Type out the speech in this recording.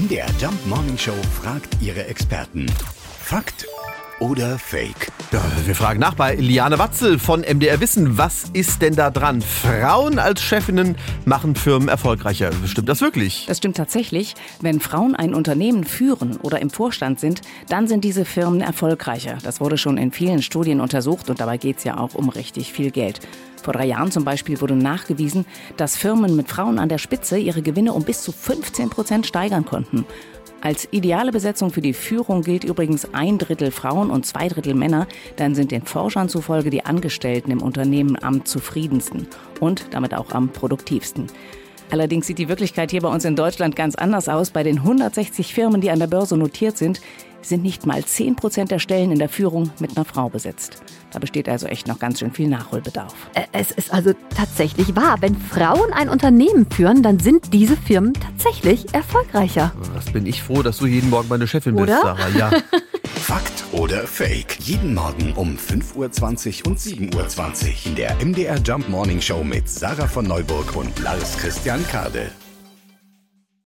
MDR Jump Morning Show fragt ihre Experten. Fakt oder Fake? Ja, wir fragen nach bei Liane Watzel von MDR Wissen. Was ist denn da dran? Frauen als Chefinnen machen Firmen erfolgreicher. Stimmt das wirklich? Das stimmt tatsächlich. Wenn Frauen ein Unternehmen führen oder im Vorstand sind, dann sind diese Firmen erfolgreicher. Das wurde schon in vielen Studien untersucht und dabei geht es ja auch um richtig viel Geld. Vor drei Jahren zum Beispiel wurde nachgewiesen, dass Firmen mit Frauen an der Spitze ihre Gewinne um bis zu 15 Prozent steigern konnten. Als ideale Besetzung für die Führung gilt übrigens ein Drittel Frauen und zwei Drittel Männer. Dann sind den Forschern zufolge die Angestellten im Unternehmen am zufriedensten und damit auch am produktivsten. Allerdings sieht die Wirklichkeit hier bei uns in Deutschland ganz anders aus. Bei den 160 Firmen, die an der Börse notiert sind, sind nicht mal 10 Prozent der Stellen in der Führung mit einer Frau besetzt. Da besteht also echt noch ganz schön viel Nachholbedarf. Es ist also tatsächlich wahr. Wenn Frauen ein Unternehmen führen, dann sind diese Firmen tatsächlich erfolgreicher. Was bin ich froh, dass du jeden Morgen meine Chefin bist, Oder? Sarah. Ja. Fakt oder Fake? Jeden Morgen um 5.20 Uhr und 7.20 Uhr in der MDR Jump Morning Show mit Sarah von Neuburg und Lars Christian Kade.